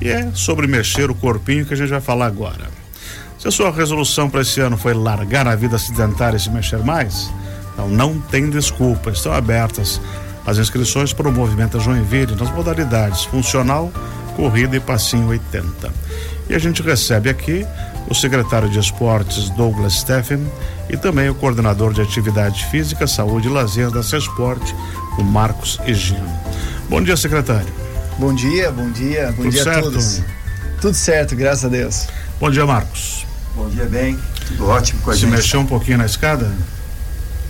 E é sobre mexer o corpinho que a gente vai falar agora. Se a sua resolução para esse ano foi largar a vida sedentária e se mexer mais, então não tem desculpa, estão abertas as inscrições para o Movimento Joinville nas modalidades funcional, corrida e passinho 80. E a gente recebe aqui o secretário de Esportes Douglas Steffen e também o coordenador de Atividade Física, Saúde e Lazer da Cesporte, o Marcos Egino. Bom dia, secretário. Bom dia, bom dia, bom Tudo dia certo? a todos. Tudo certo, graças a Deus. Bom dia, Marcos. Bom dia, bem. Tudo ótimo com a Se gente. Se mexeu um pouquinho na escada?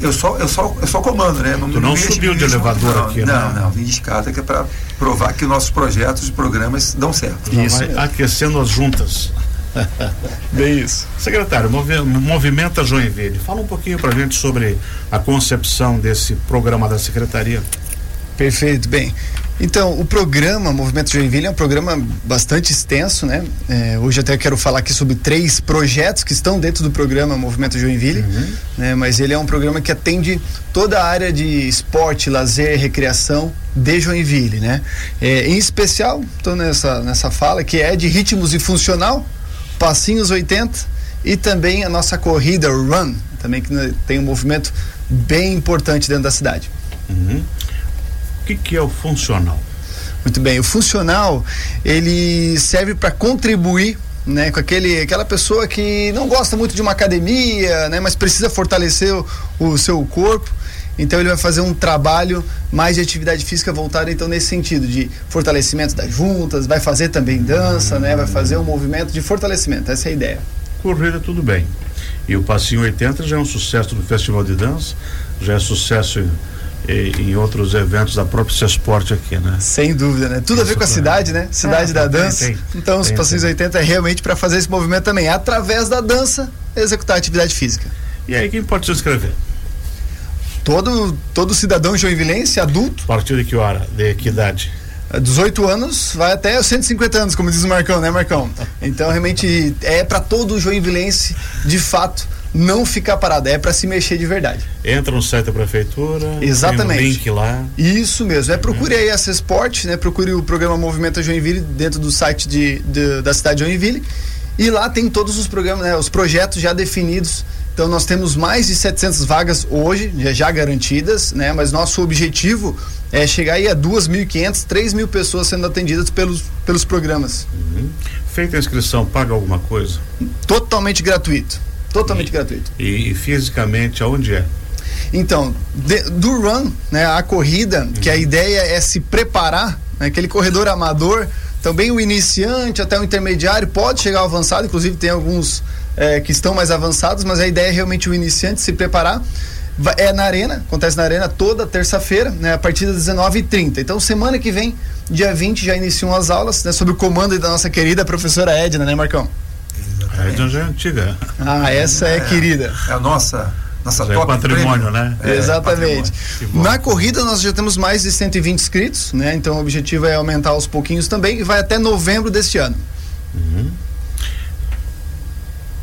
Eu só, eu só, eu só comando, né? Não, tu não subiu de elevador não, aqui, não, né? Não, não, vim de escada que é para provar que nossos projetos e programas dão certo. Isso. Aquecendo as juntas. Bem isso. Secretário, Movimenta Joinville. Fala um pouquinho para a gente sobre a concepção desse programa da Secretaria. Perfeito, bem. Então, o programa Movimento Joinville é um programa bastante extenso, né? É, hoje até quero falar aqui sobre três projetos que estão dentro do programa Movimento Joinville, uhum. né? Mas ele é um programa que atende toda a área de esporte, lazer, recreação de Joinville, né? É, em especial, estou nessa, nessa fala que é de ritmos e funcional, passinhos 80 e também a nossa corrida Run, também que tem um movimento bem importante dentro da cidade. Uhum. O que, que é o funcional? Muito bem, o funcional ele serve para contribuir né, com aquele, aquela pessoa que não gosta muito de uma academia, né, mas precisa fortalecer o, o seu corpo. Então ele vai fazer um trabalho mais de atividade física voltado então nesse sentido de fortalecimento das juntas, vai fazer também dança, né? Vai fazer um movimento de fortalecimento. Essa é a ideia. Corrida tudo bem. E o Passinho 80 já é um sucesso do Festival de Dança, já é sucesso em, outros eventos da própria Esporte aqui, né? Sem dúvida, né? Tudo Isso a ver com a cidade, né? Cidade ah, da dança. Tem, então, tem, os Passinhos 80 é realmente para fazer esse movimento também, através da dança, executar atividade física. E aí, quem pode se inscrever? todo, todo cidadão joinvilense, adulto. A partir de que hora? De que idade? 18 anos vai até 150 anos, como diz o Marcão, né, Marcão? Então, realmente, é para todo joinvilense, de fato, não ficar parado, é para se mexer de verdade. Entra no site da prefeitura, Exatamente. tem um link lá. Isso mesmo, é procure aí a Cesporte, né? Procure o programa Movimento Joinville dentro do site de, de, da cidade de Joinville. E lá tem todos os programas, né, os projetos já definidos então nós temos mais de 700 vagas hoje, já, garantidas, né? Mas nosso objetivo é chegar aí a 2.500, 3 mil pessoas sendo atendidas pelos, pelos programas. Uhum. Feita a inscrição, paga alguma coisa? Totalmente gratuito. Totalmente e, gratuito. E, e, fisicamente, aonde é? Então, de, do run, né, a corrida, uhum. que a ideia é se preparar, né, aquele corredor amador, também o iniciante até o intermediário pode chegar ao avançado, inclusive tem alguns é, que estão mais avançados, mas a ideia é realmente o iniciante se preparar. É na Arena, acontece na Arena toda terça-feira, né, a partir das 19h30. Então, semana que vem, dia 20, já iniciam as aulas, né, sob o comando da nossa querida professora Edna, né, Marcão? A Edna já é antiga. Ah, essa é, é querida. É a nossa nossa já é patrimônio, né? É, Exatamente. Patrimônio. Na corrida nós já temos mais de 120 inscritos, né? Então o objetivo é aumentar aos pouquinhos também e vai até novembro deste ano. Uhum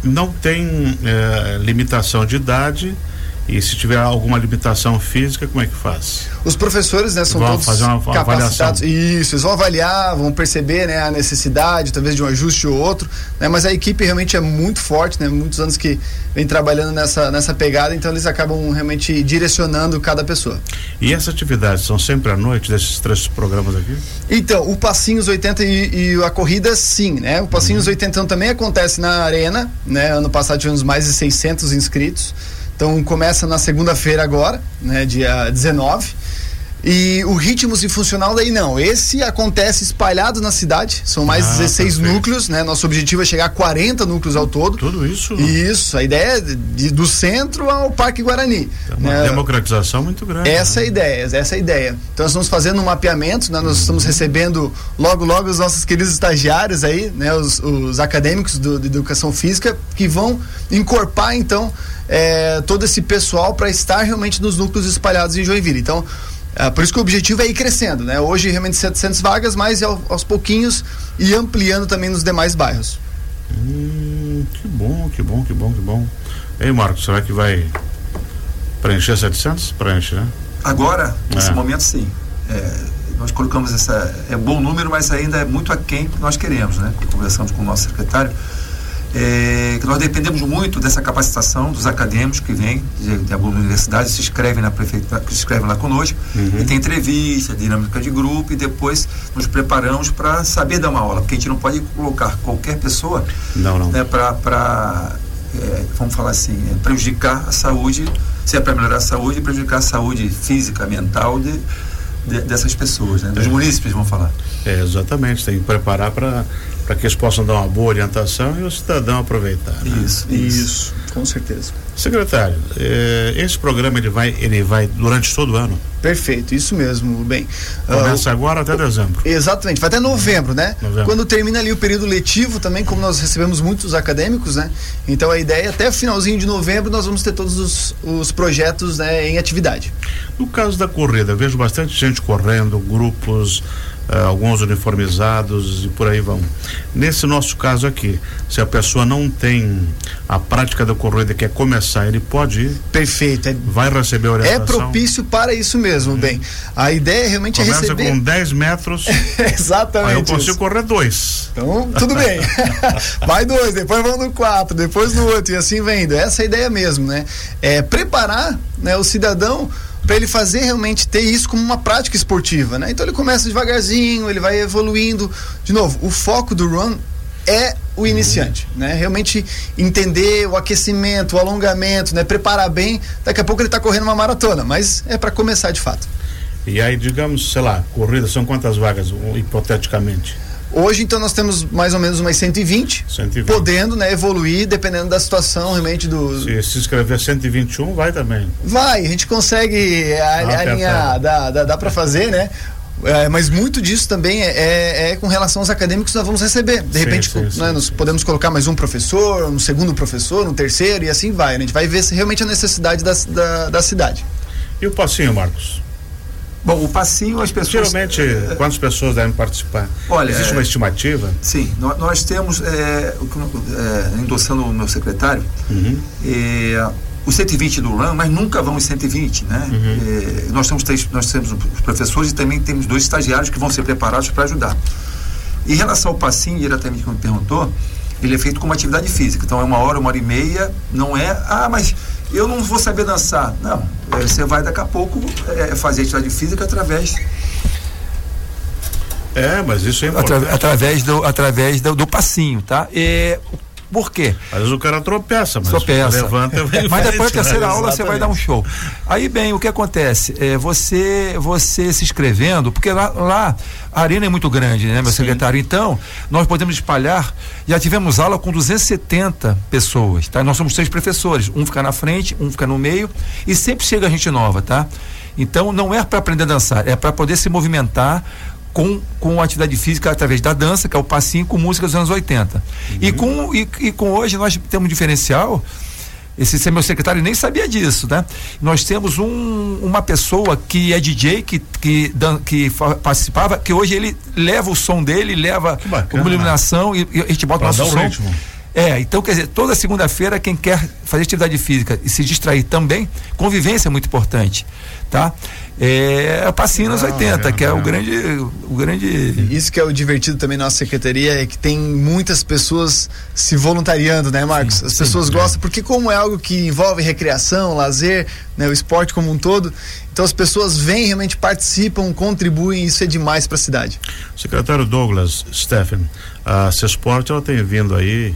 não tem é, limitação de idade e se tiver alguma limitação física, como é que faz? Os professores, né, são vão todos fazer uma, capacitados. Avaliação. Isso, eles vão avaliar, vão perceber, né, a necessidade, talvez de um ajuste ou outro, né, mas a equipe realmente é muito forte, né, muitos anos que vem trabalhando nessa, nessa pegada, então eles acabam realmente direcionando cada pessoa. E essas atividades são sempre à noite desses três programas aqui? Então, o Passinhos 80 e, e a corrida, sim, né, o Passinhos uhum. 80 também acontece na arena, né, ano passado tivemos mais de 600 inscritos, então começa na segunda-feira agora, né, dia 19. E o Ritmos e Funcional daí não. Esse acontece espalhado na cidade. São mais ah, 16 perfeito. núcleos, né? Nosso objetivo é chegar a 40 núcleos ao todo. Tudo isso? Isso. A ideia é de, do centro ao Parque Guarani. É uma né? democratização muito grande. Essa né? é a ideia, essa é a ideia. Então nós estamos fazendo um mapeamento, né? Nós estamos recebendo logo, logo os nossos queridos estagiários aí, né? Os, os acadêmicos do, de educação física que vão encorpar então é, todo esse pessoal para estar realmente nos núcleos espalhados em Joinville. Então, é, por isso que o objetivo é ir crescendo, né? Hoje realmente 700 vagas, mas ao, aos pouquinhos e ampliando também nos demais bairros. Hum, que bom, que bom, que bom, que bom. Ei, Marcos, será que vai preencher 700? Preenche, né? Agora, nesse é. momento, sim. É, nós colocamos essa é bom número, mas ainda é muito aquém do que nós queremos, né? Conversamos com o nosso secretário é, nós dependemos muito dessa capacitação dos acadêmicos que vêm de, de algumas universidades, se inscrevem na prefeitura, se inscrevem lá conosco, uhum. e tem entrevista, dinâmica de grupo, e depois nos preparamos para saber dar uma aula, porque a gente não pode colocar qualquer pessoa não, não. Né, para, é, vamos falar assim, é, prejudicar a saúde, se é para melhorar a saúde, prejudicar a saúde física, mental de, de, dessas pessoas, né? dos é. munícipes, vamos falar. É, exatamente, tem que preparar para para que eles possam dar uma boa orientação e o cidadão aproveitar. Né? Isso, isso, isso, com certeza. Secretário, eh, esse programa ele vai, ele vai durante todo o ano? Perfeito, isso mesmo, bem. Começa uh, agora até dezembro. Exatamente, vai até novembro, né? Novembro. Quando termina ali o período letivo também, como nós recebemos muitos acadêmicos, né? Então a ideia é até finalzinho de novembro nós vamos ter todos os, os projetos né, em atividade. No caso da corrida, vejo bastante gente correndo, grupos, uh, alguns uniformizados e por aí vão. Nesse nosso caso aqui, se a pessoa não tem a prática da corrida e quer começar, ele pode ir? Perfeito. É, vai receber orientação? É propício para isso mesmo, hum. bem. A ideia realmente é Começa é receber... com 10 metros. Exatamente. Aí eu consigo isso. correr dois. Então, tudo bem. vai dois, depois vão no quatro, depois no outro e assim vendo. Essa é a ideia mesmo, né? É preparar né, o cidadão para ele fazer realmente ter isso como uma prática esportiva, né? Então ele começa devagarzinho, ele vai evoluindo. De novo, o foco do run é o iniciante, né? Realmente entender o aquecimento, o alongamento, né? Preparar bem. Daqui a pouco ele está correndo uma maratona, mas é para começar de fato. E aí, digamos, sei lá, corrida são quantas vagas, hipoteticamente? Hoje, então, nós temos mais ou menos umas 120, 120. podendo né, evoluir dependendo da situação realmente do. Se se inscrever 121, vai também. Vai, a gente consegue alinhar, dá, dá, dá para fazer, né? É, mas muito disso também é, é, é, com relação aos acadêmicos que nós vamos receber. De sim, repente, sim, né, sim, nós podemos colocar mais um professor, um segundo professor, um terceiro, e assim vai. Né? A gente vai ver se realmente a necessidade da, da, da cidade. E o passinho, Marcos? Bom, o passinho as pessoas. Geralmente, é, quantas pessoas devem participar? Olha, existe uma estimativa? Sim, nós, nós temos, é, é, endossando o meu secretário, uhum. é, os 120 do LAN, mas nunca vão os 120, né? Uhum. É, nós temos três, nós temos os professores e também temos dois estagiários que vão ser preparados para ajudar. Em relação ao passinho, diretamente como perguntou, ele é feito como atividade física. Então é uma hora, uma hora e meia, não é, ah, mas eu não vou saber dançar. Não, é, você vai daqui a pouco é, fazer atividade física através é, mas isso é importante. Atra, através do, através do, do passinho, tá? E, por quê? Às vezes o cara tropeça, mas tropeça. levanta e Mas depois da terceira aula você vai dar um show. Aí, bem, o que acontece? É, você, você se inscrevendo, porque lá, lá a arena é muito grande, né, meu Sim. secretário? Então, nós podemos espalhar. Já tivemos aula com 270 pessoas, tá? Nós somos três professores. Um fica na frente, um fica no meio, e sempre chega gente nova, tá? Então, não é para aprender a dançar, é para poder se movimentar com, com atividade física através da dança, que é o passinho com música dos anos 80. Uhum. E, com, e, e, com hoje nós temos um diferencial. Esse meu secretário nem sabia disso, né? Nós temos um, uma pessoa que é DJ, que, que, que participava, que hoje ele leva o som dele, leva uma iluminação e, e, a gente bota o nosso som. Ritmo. É, então quer dizer, toda segunda-feira quem quer fazer atividade física e se distrair também, convivência é muito importante, tá? É, é passinho nos 80, é, que é, é, o grande o grande Isso que é o divertido também na nossa secretaria é que tem muitas pessoas se voluntariando, né, Marcos? Sim, As sim, pessoas gostam porque como é algo que envolve recreação, lazer, né, o esporte como um todo, então as pessoas vêm, realmente participam, contribuem, isso é demais para a cidade. Secretário Douglas Stephen, a Cesport ela tem vindo aí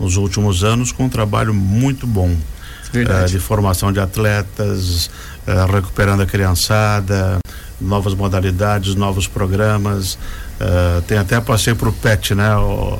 nos últimos anos com um trabalho muito bom uh, de formação de atletas, uh, recuperando a criançada, novas modalidades, novos programas. Uh, tem até passei para o PET, né? O,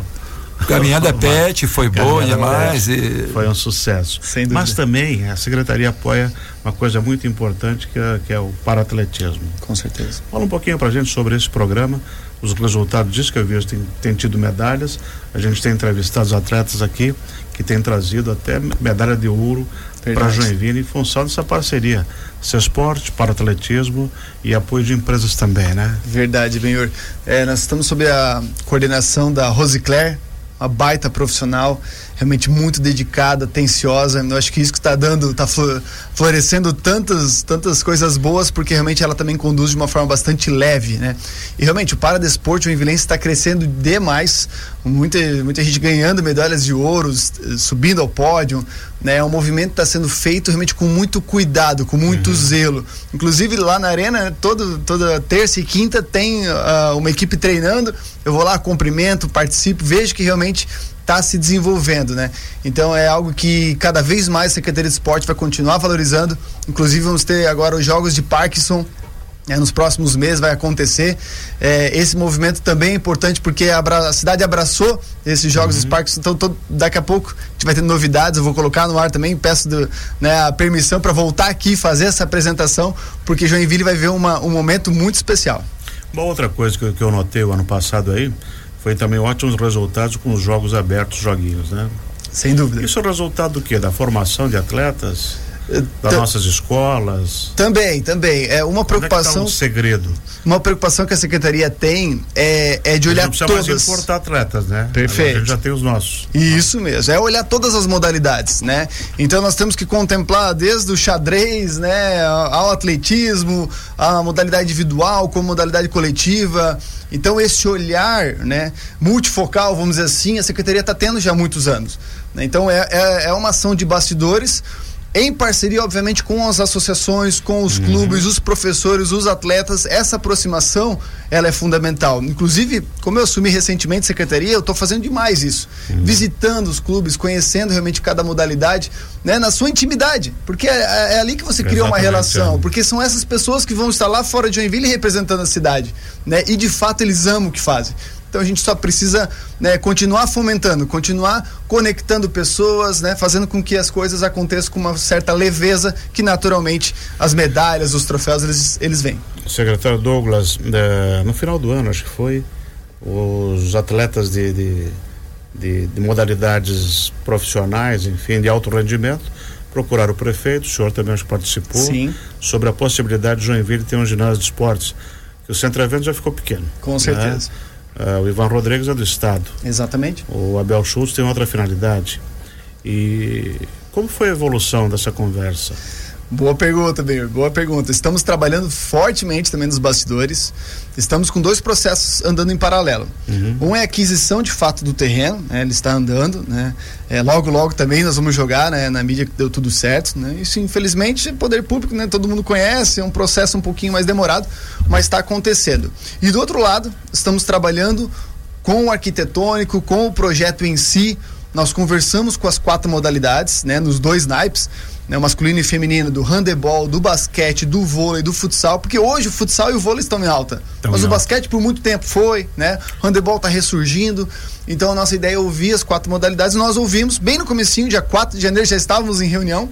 Caminhada PET foi boa demais. E... Foi um sucesso. Mas também a secretaria apoia uma coisa muito importante que é, que é o paratletismo. Com certeza. Fala um pouquinho para a gente sobre esse programa, os resultados disso que eu vi, tem, tem tido medalhas. A gente tem entrevistado os atletas aqui que têm trazido até medalha de ouro para Joinville em função dessa parceria. Sesporte, para atletismo e apoio de empresas também, né? Verdade, Benhor. É, nós estamos sob a coordenação da Rosicler, uma baita profissional, realmente muito dedicada, atenciosa. Eu acho que isso que está dando, está florescendo tantas, tantas coisas boas, porque realmente ela também conduz de uma forma bastante leve, né? E realmente o Paradesporto Joinvilense está crescendo demais, muita, muita gente ganhando medalhas de ouro, subindo ao pódio, né? O é movimento está sendo feito realmente com muito cuidado, com muito uhum. zelo. Inclusive lá na arena, todo, toda terça e quinta tem uh, uma equipe treinando. Eu vou lá, cumprimento, participo, vejo que realmente está se desenvolvendo, né? Então é algo que cada vez mais a Secretaria de Esporte vai continuar valorizando. Inclusive vamos ter agora os jogos de Parkinson é, nos próximos meses vai acontecer. É, esse movimento também é importante porque a, a cidade abraçou esses Jogos uhum. Parkinson. Então, todo, daqui a pouco a gente vai ter novidades. Eu vou colocar no ar também. Peço do, né, a permissão para voltar aqui fazer essa apresentação, porque Joinville vai ver uma, um momento muito especial. Uma outra coisa que, que eu notei o ano passado aí foi também ótimos resultados com os jogos abertos, joguinhos, né? Sem dúvida. Isso é resultado do quê? Da formação de atletas? Das nossas escolas. Também, também. É uma preocupação. Onde é tá um segredo. Uma preocupação que a secretaria tem é, é de olhar a gente todas. Mais importar atletas, né? Perfeito. A gente já tem os nossos. Isso mesmo. É olhar todas as modalidades, né? Então nós temos que contemplar desde o xadrez, né, ao atletismo, a modalidade individual, como modalidade coletiva. Então esse olhar, né, multifocal, vamos dizer assim, a secretaria está tendo já há muitos anos. Né? Então é, é, é uma ação de bastidores em parceria, obviamente, com as associações, com os uhum. clubes, os professores, os atletas, essa aproximação ela é fundamental. Inclusive, como eu assumi recentemente secretaria, eu estou fazendo demais isso, uhum. visitando os clubes, conhecendo realmente cada modalidade, né, na sua intimidade, porque é, é, é ali que você cria uma relação, é. porque são essas pessoas que vão estar lá fora de Joinville representando a cidade, né, e de fato eles amam o que fazem. Então a gente só precisa né, continuar fomentando, continuar conectando pessoas, né, fazendo com que as coisas aconteçam com uma certa leveza que naturalmente as medalhas, os troféus eles, eles vêm. Secretário Douglas, é, no final do ano acho que foi os atletas de, de, de, de modalidades profissionais, enfim, de alto rendimento procuraram o prefeito, o senhor também acho que participou, Sim. sobre a possibilidade de Joinville ter um ginásio de esportes, que o centro evento já ficou pequeno. Com certeza. Né? Uh, o Ivan Rodrigues é do Estado. Exatamente. O Abel Schultz tem outra finalidade. E como foi a evolução dessa conversa? Boa pergunta, bem, boa pergunta. Estamos trabalhando fortemente também nos bastidores. Estamos com dois processos andando em paralelo. Uhum. Um é a aquisição de fato do terreno, né? ele está andando, né? É, logo, logo também nós vamos jogar né? na mídia que deu tudo certo. Né? Isso, infelizmente, poder público, né? todo mundo conhece, é um processo um pouquinho mais demorado, mas está acontecendo. E do outro lado, estamos trabalhando com o arquitetônico, com o projeto em si. Nós conversamos com as quatro modalidades, né? nos dois naipes né, masculino e feminino, do handebol, do basquete, do vôlei, do futsal, porque hoje o futsal e o vôlei estão em alta. Tão mas em o alta. basquete por muito tempo foi, né? O handebol está ressurgindo. Então a nossa ideia é ouvir as quatro modalidades. Nós ouvimos bem no comecinho, dia 4 de janeiro, já estávamos em reunião.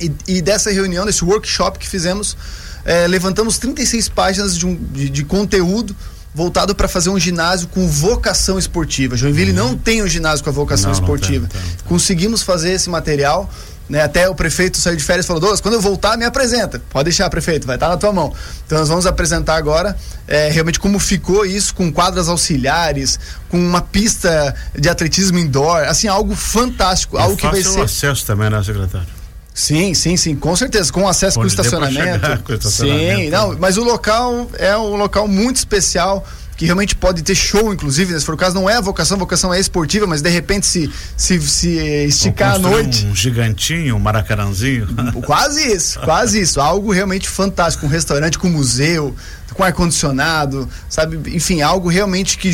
E, e dessa reunião, desse workshop que fizemos, é, levantamos 36 páginas de, um, de, de conteúdo voltado para fazer um ginásio com vocação esportiva. Joinville uhum. não tem um ginásio com a vocação não, esportiva. Não tem, tem, tem. Conseguimos fazer esse material né? Até o prefeito saiu de férias e falou: Douglas, quando eu voltar, me apresenta. Pode deixar, prefeito, vai estar tá na tua mão. Então nós vamos apresentar agora é, realmente como ficou isso com quadras auxiliares, com uma pista de atletismo indoor, assim, algo fantástico, e algo que vai ser. acesso também, né, secretário? Sim, sim, sim, com certeza, com acesso com estacionamento. com estacionamento. Sim, não, mas o local é um local muito especial que realmente pode ter show, inclusive, né? se for o caso, não é a vocação, a vocação é esportiva, mas de repente se, se, se esticar à noite. Um gigantinho, um maracaranzinho. Quase isso, quase isso. Algo realmente fantástico, um restaurante com museu, com ar-condicionado, sabe? Enfim, algo realmente que,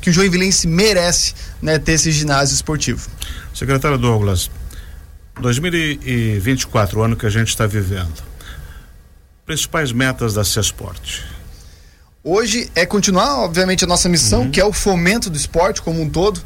que o Joinvilense merece né, ter esse ginásio esportivo. Secretário Douglas, 2024, o ano que a gente está vivendo. Principais metas da CESPORT Hoje é continuar, obviamente, a nossa missão, uhum. que é o fomento do esporte como um todo.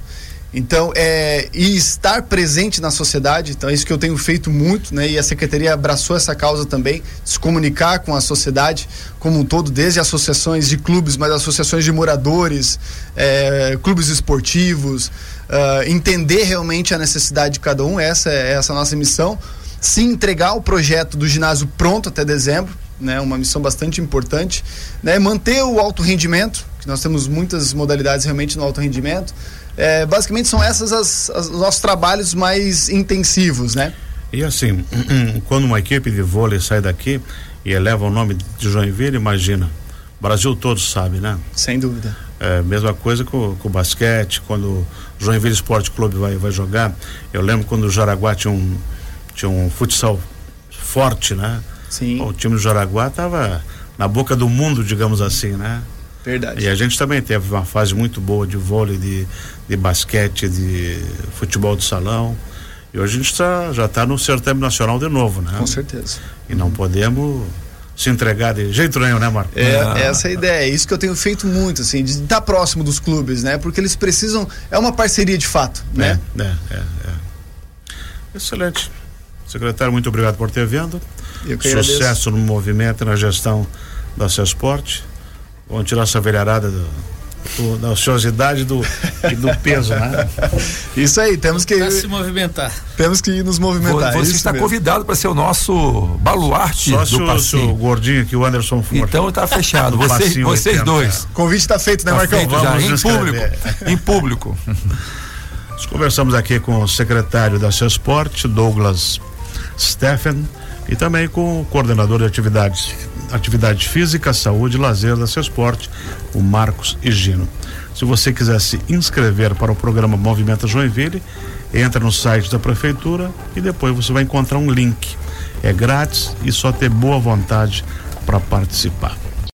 Então, é, e estar presente na sociedade, então é isso que eu tenho feito muito, né? E a secretaria abraçou essa causa também, se comunicar com a sociedade como um todo, desde associações de clubes, mas associações de moradores, é, clubes esportivos, uh, entender realmente a necessidade de cada um, essa é essa é nossa missão. Se entregar o projeto do ginásio pronto até dezembro, né, uma missão bastante importante, né, manter o alto rendimento, que nós temos muitas modalidades realmente no alto rendimento. É, basicamente são essas as, as, os nossos trabalhos mais intensivos, né? E assim, quando uma equipe de vôlei sai daqui e eleva o nome de Joinville, imagina, o Brasil todo sabe, né? Sem dúvida. É, mesma coisa com, com o basquete, quando o Joinville Esporte Clube vai, vai jogar. Eu lembro quando o Jaraguá tinha um, tinha um futsal forte, né? Sim. o time do Jaraguá estava na boca do mundo, digamos assim, né? Verdade. E a gente também teve uma fase muito boa de vôlei, de, de basquete, de futebol de salão. E hoje a gente tá, já está no certame nacional de novo, né? Com certeza. E não podemos se entregar de jeito nenhum, né, Marco? É, ah. essa é a ideia. É isso que eu tenho feito muito, assim, de estar próximo dos clubes, né? Porque eles precisam. É uma parceria de fato, né? É, é, é. é. Excelente. Secretário, muito obrigado por ter vindo. Sucesso agradeço. no movimento e na gestão da Cesporte. Vamos tirar essa velharada do, do, da ociosidade do, e do peso, né? Isso aí, temos que. Pra se movimentar. Temos que nos movimentar. Você está mesmo. convidado para ser o nosso baluarte Só do passeio. o gordinho que o Anderson for. Então está fechado. vocês vocês dois. O convite está feito, né, tá Marcão? Feito já, em público. em público. Nós conversamos aqui com o secretário da Cesporte, Douglas Stephen, e também com o coordenador de atividades, atividade física, saúde lazer da Cesporte, o Marcos Higino. Se você quiser se inscrever para o programa Movimento Joinville, entra no site da prefeitura e depois você vai encontrar um link. É grátis e só ter boa vontade para participar.